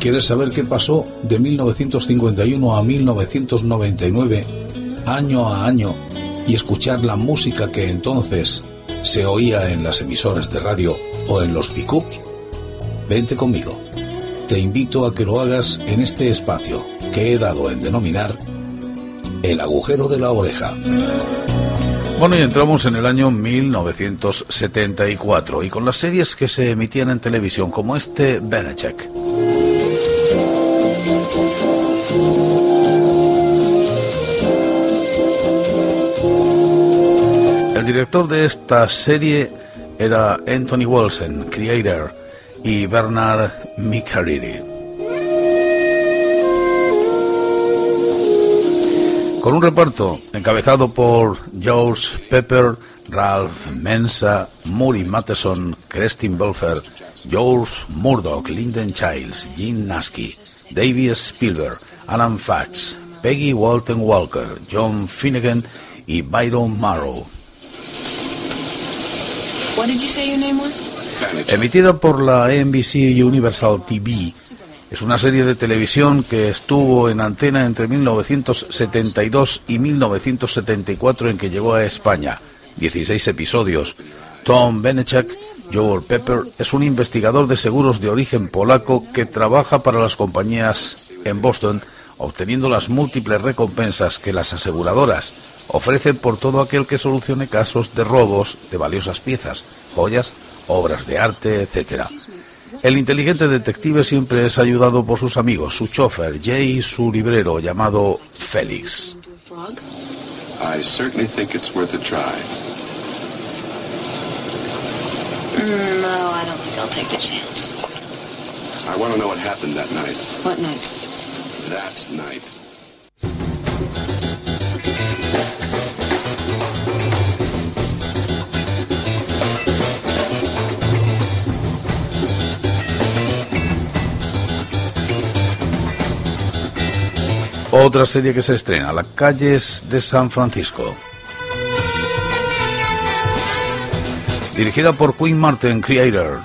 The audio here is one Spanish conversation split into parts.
¿Quieres saber qué pasó de 1951 a 1999, año a año, y escuchar la música que entonces se oía en las emisoras de radio o en los pickups? Vente conmigo. Te invito a que lo hagas en este espacio que he dado en denominar el agujero de la oreja. Bueno, y entramos en el año 1974 y con las series que se emitían en televisión como este Benechek. Director de esta serie era Anthony Wilson, creator, y Bernard Micariri. Con un reparto encabezado por George Pepper, Ralph Mensa, Murray Matheson, Kristin Belfer, George Murdoch, Lyndon Childs, Gene Nasky, David Spielberg, Alan Fatch, Peggy Walton Walker, John Finnegan y Byron Morrow. Emitida por la NBC Universal TV, es una serie de televisión que estuvo en antena entre 1972 y 1974 en que llegó a España. 16 episodios. Tom Benechak, Joel Pepper, es un investigador de seguros de origen polaco que trabaja para las compañías en Boston, obteniendo las múltiples recompensas que las aseguradoras ofrecen por todo aquel que solucione casos de robos de valiosas piezas, joyas, obras de arte, etc. El inteligente detective siempre es ayudado por sus amigos, su chofer, Jay y su librero llamado Félix. I certainly think it's worth a try. Mm, no, I don't think I'll take the chance. I want to know what happened that night. What night? That night. Otra serie que se estrena, Las calles de San Francisco. Dirigida por Quinn Martin, Creator.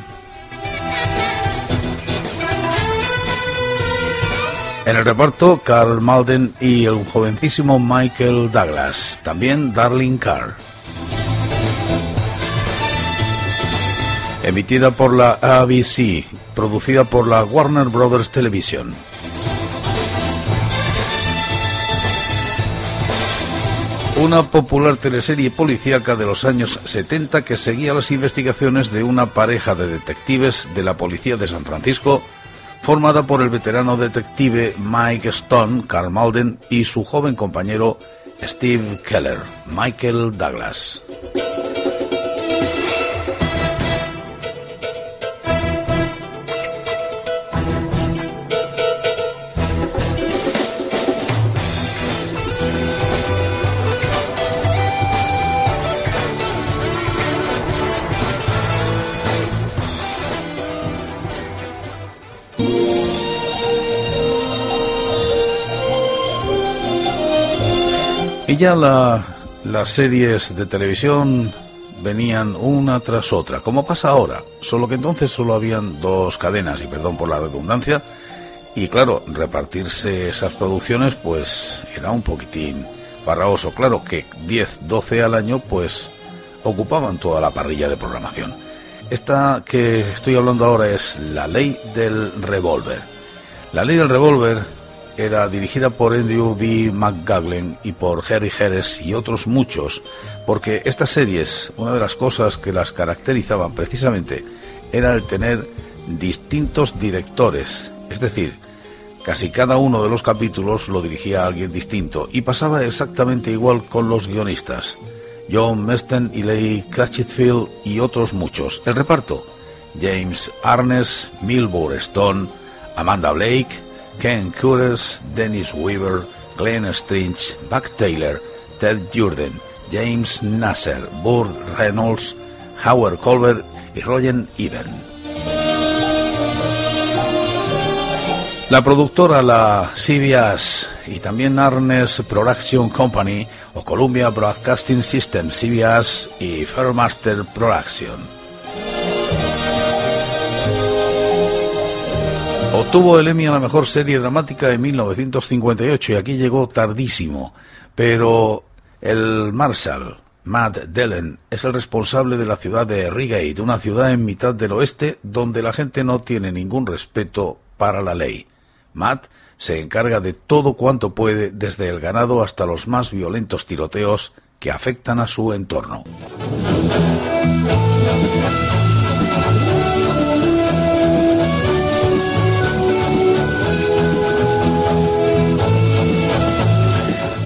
En el reparto, Carl Malden y el jovencísimo Michael Douglas. También Darling Carr. Emitida por la ABC, producida por la Warner Brothers Television. Una popular teleserie policíaca de los años 70 que seguía las investigaciones de una pareja de detectives de la policía de San Francisco, formada por el veterano detective Mike Stone, Carl Malden, y su joven compañero Steve Keller, Michael Douglas. Y ya las series de televisión venían una tras otra, como pasa ahora, solo que entonces solo habían dos cadenas, y perdón por la redundancia, y claro, repartirse esas producciones pues era un poquitín farraoso. Claro que 10, 12 al año pues ocupaban toda la parrilla de programación. Esta que estoy hablando ahora es La Ley del Revólver. La Ley del Revólver era dirigida por Andrew B. McGaglen y por Harry Harris y otros muchos, porque estas series, una de las cosas que las caracterizaban precisamente, era el tener distintos directores, es decir, casi cada uno de los capítulos lo dirigía alguien distinto y pasaba exactamente igual con los guionistas, John Mesten y Leigh Cratchitfield y otros muchos. El reparto, James Arnes, Milbourne Stone, Amanda Blake, Ken Curtis, Dennis Weaver, Glenn Strinch, Buck Taylor, Ted Jordan, James Nasser, Burt Reynolds, Howard Colbert y Roger Even. La productora, la CBS y también Arnes Production Company o Columbia Broadcasting System, CBS y Fairmaster Production. Obtuvo el Emmy a la mejor serie dramática en 1958 y aquí llegó tardísimo, pero el Marshall, Matt Dellen, es el responsable de la ciudad de Reigate, una ciudad en mitad del oeste donde la gente no tiene ningún respeto para la ley. Matt se encarga de todo cuanto puede, desde el ganado hasta los más violentos tiroteos que afectan a su entorno.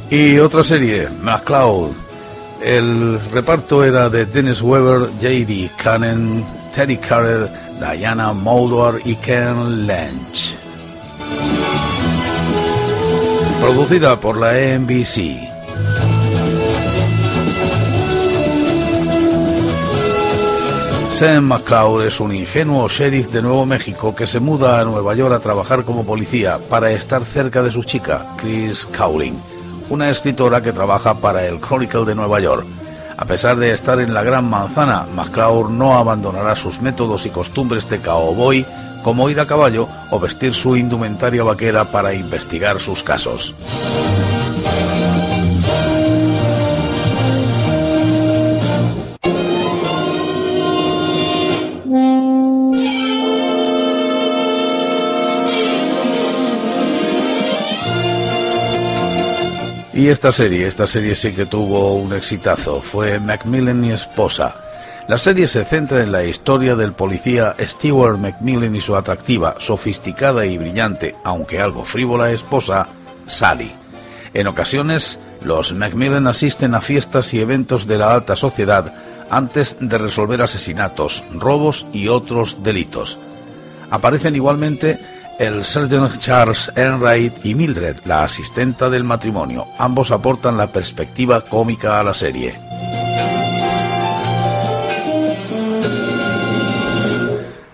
Y otra serie, McCloud. El reparto era de Dennis Weber, J.D. Cannon, Terry Carter, Diana Muldaur y Ken Lynch. Producida por la NBC. Sam McCloud es un ingenuo sheriff de Nuevo México que se muda a Nueva York a trabajar como policía para estar cerca de su chica, Chris Cowling una escritora que trabaja para el Chronicle de Nueva York. A pesar de estar en la Gran Manzana, McCloud no abandonará sus métodos y costumbres de cowboy, como ir a caballo o vestir su indumentaria vaquera para investigar sus casos. Y esta serie, esta serie sí que tuvo un exitazo, fue Macmillan y esposa. La serie se centra en la historia del policía Stewart Macmillan y su atractiva, sofisticada y brillante, aunque algo frívola esposa, Sally. En ocasiones, los Macmillan asisten a fiestas y eventos de la alta sociedad antes de resolver asesinatos, robos y otros delitos. Aparecen igualmente el Sergeant Charles Enright y Mildred, la asistenta del matrimonio, ambos aportan la perspectiva cómica a la serie.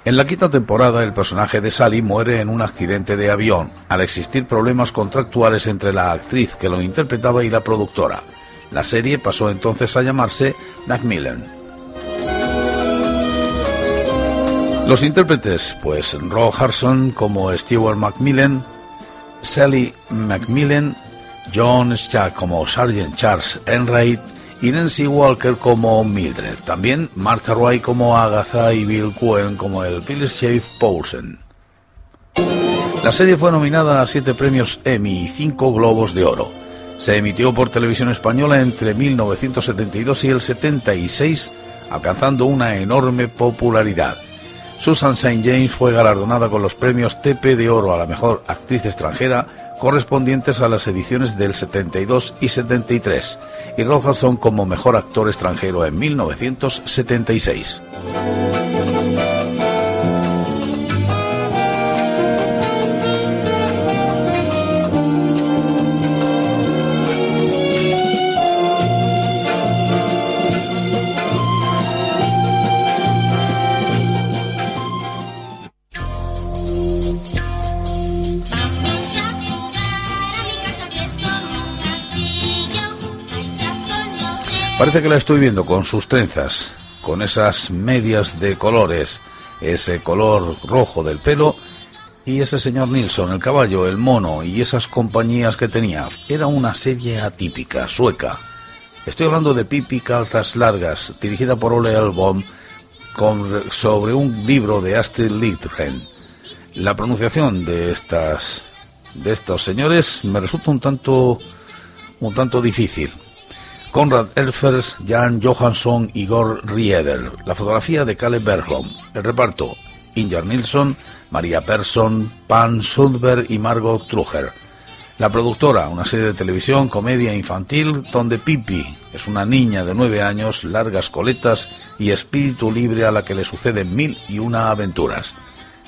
En la quinta temporada, el personaje de Sally muere en un accidente de avión, al existir problemas contractuales entre la actriz que lo interpretaba y la productora. La serie pasó entonces a llamarse Macmillan. Los intérpretes, pues Ro Harson como Stewart Macmillan, Sally Macmillan, John Stack como Sergeant Charles Enright y Nancy Walker como Mildred. También Martha Roy como Agatha y Bill Cohen como el Phyllis Shave Paulsen. La serie fue nominada a siete premios Emmy y cinco Globos de Oro. Se emitió por televisión española entre 1972 y el 76, alcanzando una enorme popularidad. Susan St. James fue galardonada con los premios TP de Oro a la mejor actriz extranjera correspondientes a las ediciones del 72 y 73, y Rogerson como mejor actor extranjero en 1976. Que la estoy viendo con sus trenzas, con esas medias de colores, ese color rojo del pelo y ese señor Nilsson, el caballo, el mono y esas compañías que tenía. Era una serie atípica, sueca. Estoy hablando de Pipi Calzas Largas, dirigida por Ole Elbom, con, sobre un libro de Astrid Lindgren. La pronunciación de estas de estos señores me resulta un tanto un tanto difícil. Konrad Elfers, Jan Johansson, Igor Rieder. La fotografía de Caleb Bergholm. El reparto, Inger Nilsson, María Persson, Pan Sundberg y Margot Truger. La productora, una serie de televisión, comedia infantil, donde Pippi es una niña de nueve años, largas coletas y espíritu libre a la que le suceden mil y una aventuras.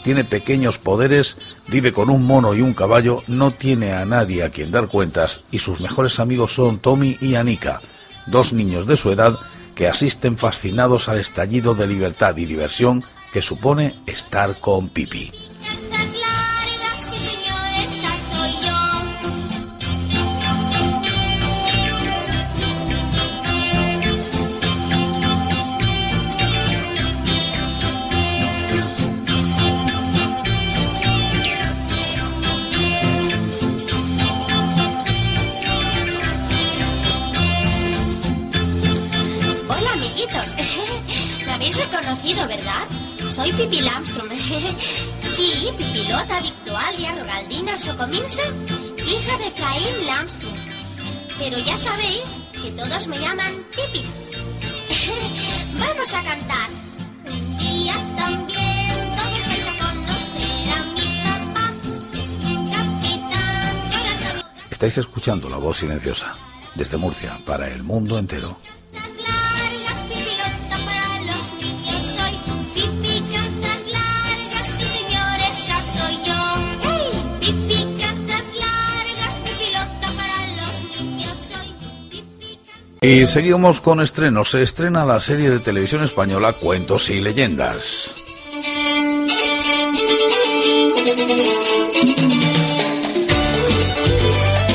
Tiene pequeños poderes, vive con un mono y un caballo, no tiene a nadie a quien dar cuentas y sus mejores amigos son Tommy y Anika, dos niños de su edad que asisten fascinados al estallido de libertad y diversión que supone estar con Pipi. Soy Pipi Lamstrom. sí, Pipilota Victualia Rogaldina Socominsa, hija de Caín Lamstrom. Pero ya sabéis que todos me llaman Pipi. Vamos a cantar. Un día también todos vais a conocer a mi papá. Es un capitán. Estáis escuchando la voz silenciosa desde Murcia para el mundo entero. Y seguimos con estrenos. Se estrena la serie de televisión española Cuentos y Leyendas.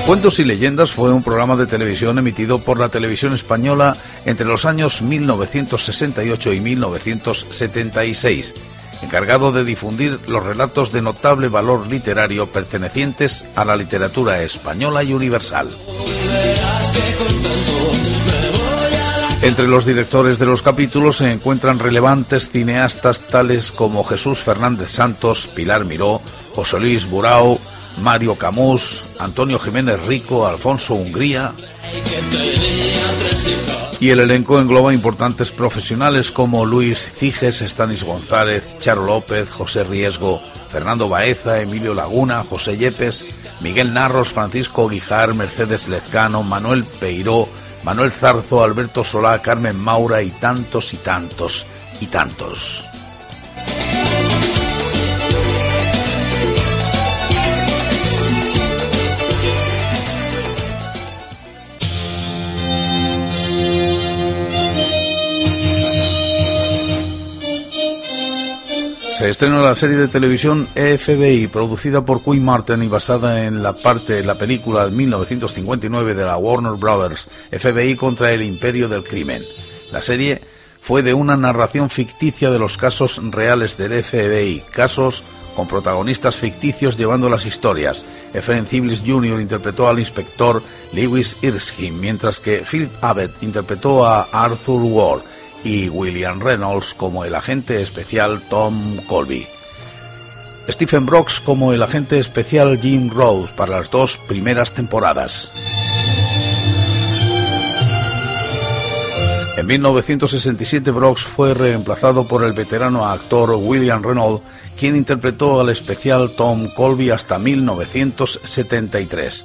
Cuentos y Leyendas fue un programa de televisión emitido por la televisión española entre los años 1968 y 1976, encargado de difundir los relatos de notable valor literario pertenecientes a la literatura española y universal. Entre los directores de los capítulos se encuentran relevantes cineastas tales como Jesús Fernández Santos, Pilar Miró, José Luis Burao, Mario Camus, Antonio Jiménez Rico, Alfonso Hungría. Y el elenco engloba importantes profesionales como Luis Ciges, Stanis González, Charo López, José Riesgo, Fernando Baeza, Emilio Laguna, José Yepes, Miguel Narros, Francisco Guijar, Mercedes Lezcano, Manuel Peiró, Manuel Zarzo, Alberto Solá, Carmen Maura y tantos y tantos y tantos. Se estrenó la serie de televisión FBI, producida por Queen Martin y basada en la parte de la película de 1959 de la Warner Brothers, FBI contra el Imperio del Crimen. La serie fue de una narración ficticia de los casos reales del FBI, casos con protagonistas ficticios llevando las historias. Efraín Ciblis Jr. interpretó al inspector Lewis Erskine, mientras que Philip Abbott interpretó a Arthur Ward y William Reynolds como el agente especial Tom Colby. Stephen Brooks como el agente especial Jim Rhodes para las dos primeras temporadas. En 1967 Brooks fue reemplazado por el veterano actor William Reynolds, quien interpretó al especial Tom Colby hasta 1973.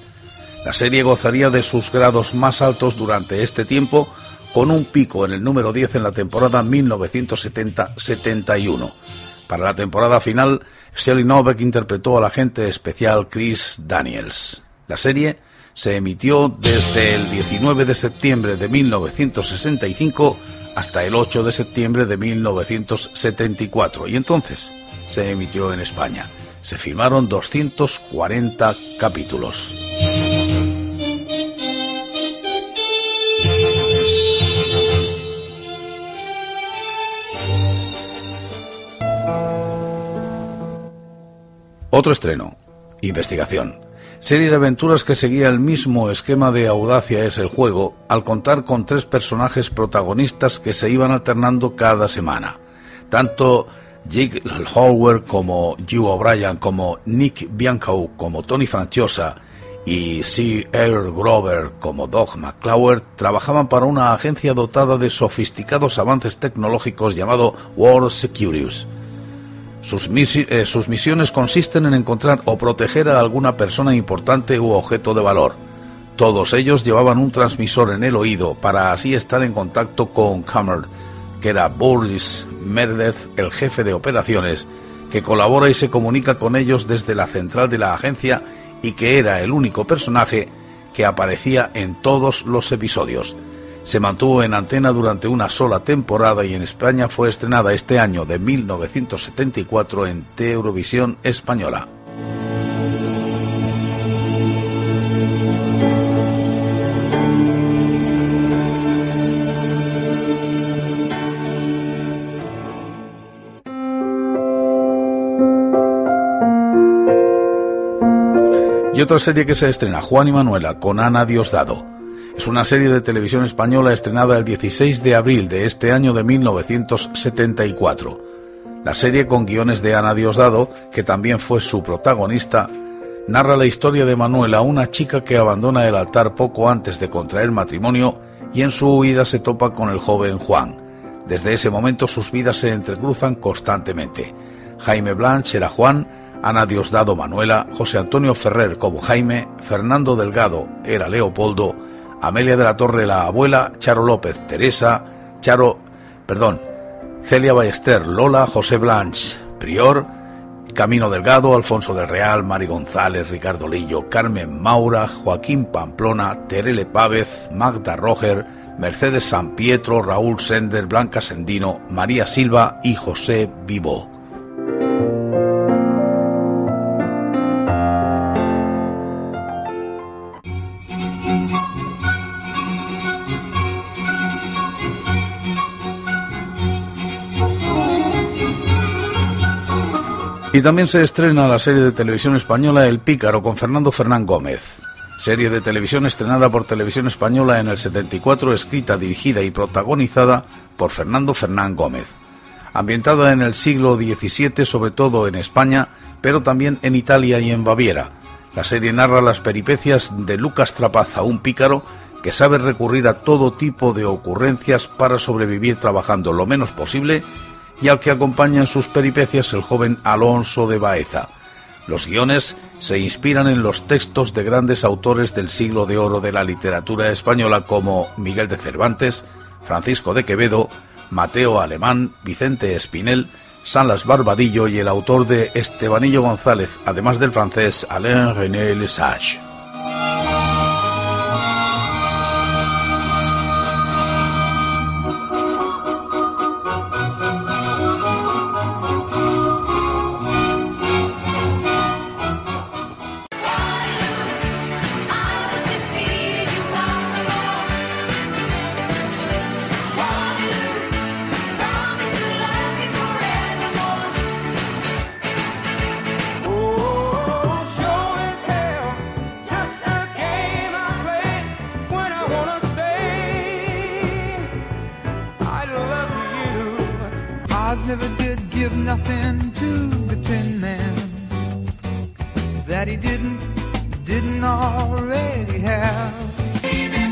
La serie gozaría de sus grados más altos durante este tiempo, con un pico en el número 10 en la temporada 1970-71. Para la temporada final, Shelley Novak interpretó al agente especial Chris Daniels. La serie se emitió desde el 19 de septiembre de 1965 hasta el 8 de septiembre de 1974 y entonces se emitió en España. Se filmaron 240 capítulos. Otro estreno, Investigación. Serie de aventuras que seguía el mismo esquema de Audacia es el juego, al contar con tres personajes protagonistas que se iban alternando cada semana. Tanto Jake Howard como Hugh O'Brien, como Nick Bianco, como Tony Franciosa y C. Air Grover como Doug McClower trabajaban para una agencia dotada de sofisticados avances tecnológicos llamado World Securities. Sus, eh, sus, misiones consisten en encontrar o proteger a alguna persona importante u objeto de valor. Todos ellos llevaban un transmisor en el oído para así estar en contacto con Cameron, que era Boris Merdez, el jefe de operaciones, que colabora y se comunica con ellos desde la central de la agencia y que era el único personaje que aparecía en todos los episodios se mantuvo en antena durante una sola temporada y en España fue estrenada este año de 1974 en T Eurovisión Española. Y otra serie que se estrena, Juan y Manuela, con Ana Diosdado. Es una serie de televisión española estrenada el 16 de abril de este año de 1974. La serie con guiones de Ana Diosdado, que también fue su protagonista, narra la historia de Manuela, una chica que abandona el altar poco antes de contraer matrimonio y en su huida se topa con el joven Juan. Desde ese momento sus vidas se entrecruzan constantemente. Jaime Blanche era Juan, Ana Diosdado Manuela, José Antonio Ferrer como Jaime, Fernando Delgado era Leopoldo, Amelia de la Torre la abuela, Charo López Teresa, Charo, perdón, Celia Ballester Lola, José Blanche Prior, Camino Delgado, Alfonso del Real, Mari González, Ricardo Lillo, Carmen Maura, Joaquín Pamplona, Terele Pávez, Magda Roger, Mercedes San Pietro, Raúl Sender, Blanca Sendino, María Silva y José Vivo. Y también se estrena la serie de televisión española El Pícaro con Fernando Fernán Gómez. Serie de televisión estrenada por Televisión Española en el 74, escrita, dirigida y protagonizada por Fernando Fernán Gómez. Ambientada en el siglo XVII, sobre todo en España, pero también en Italia y en Baviera. La serie narra las peripecias de Lucas Trapaza, un pícaro que sabe recurrir a todo tipo de ocurrencias para sobrevivir trabajando lo menos posible y al que acompaña en sus peripecias el joven Alonso de Baeza. Los guiones se inspiran en los textos de grandes autores del siglo de oro de la literatura española como Miguel de Cervantes, Francisco de Quevedo, Mateo Alemán, Vicente Espinel, Salas Barbadillo y el autor de Estebanillo González, además del francés Alain René Lesage. give nothing to the Tin Man that he didn't, didn't already have.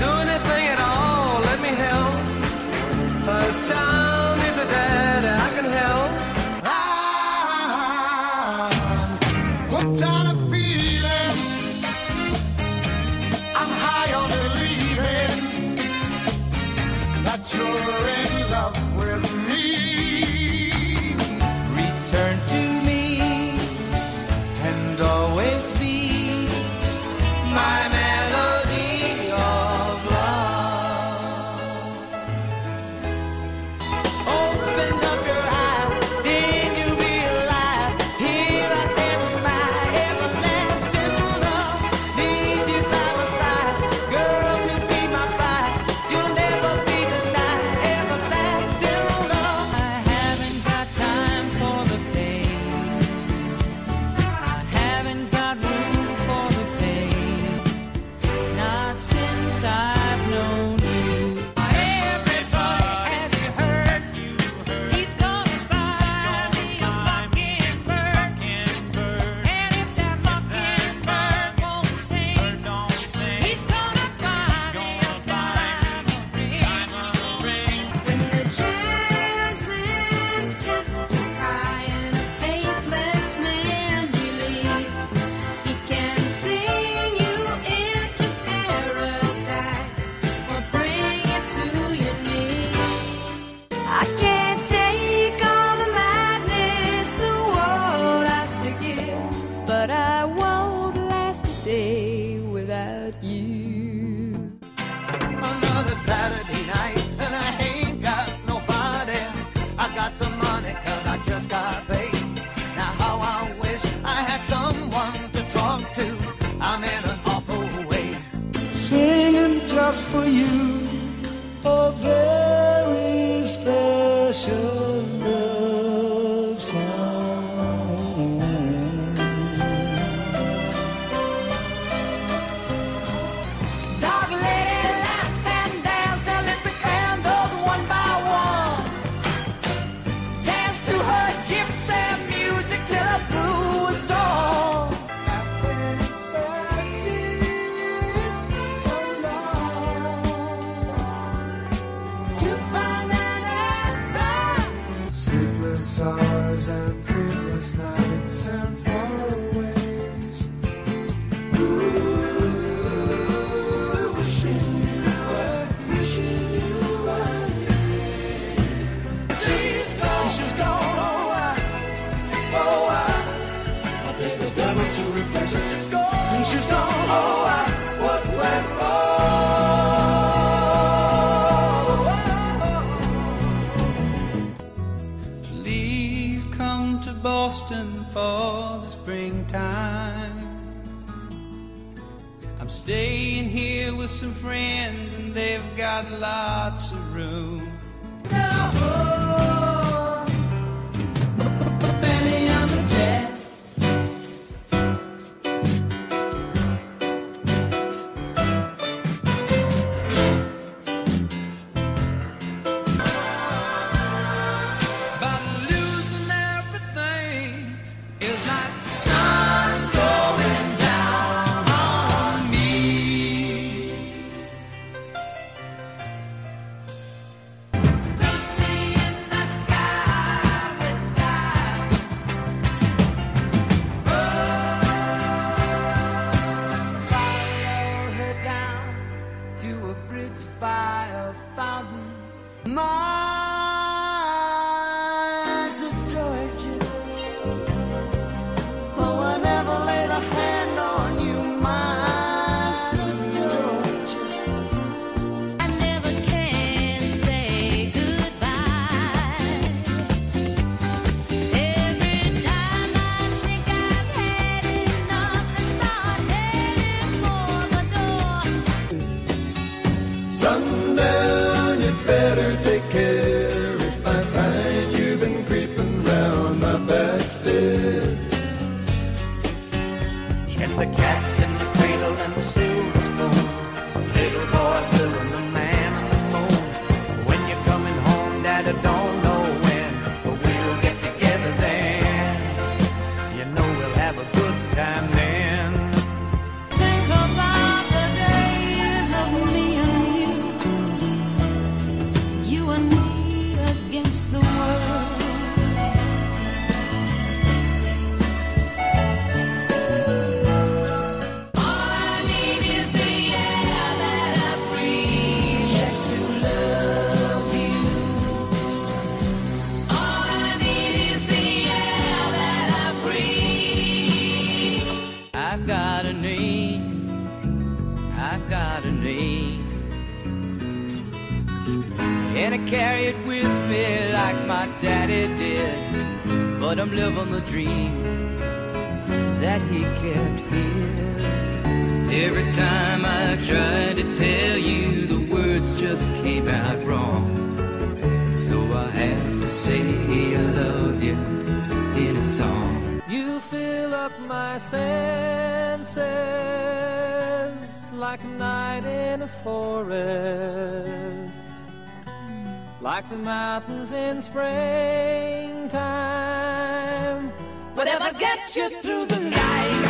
do anything at all, let me help. But time. some friends and they've got lots Dön carry it with me like my daddy did. But I'm living the dream that he kept here. Every time I tried to tell you, the words just came out wrong. So I have to say I love you in a song. You fill up my senses like a night in a forest like the mountains in springtime. Whatever gets you through the night.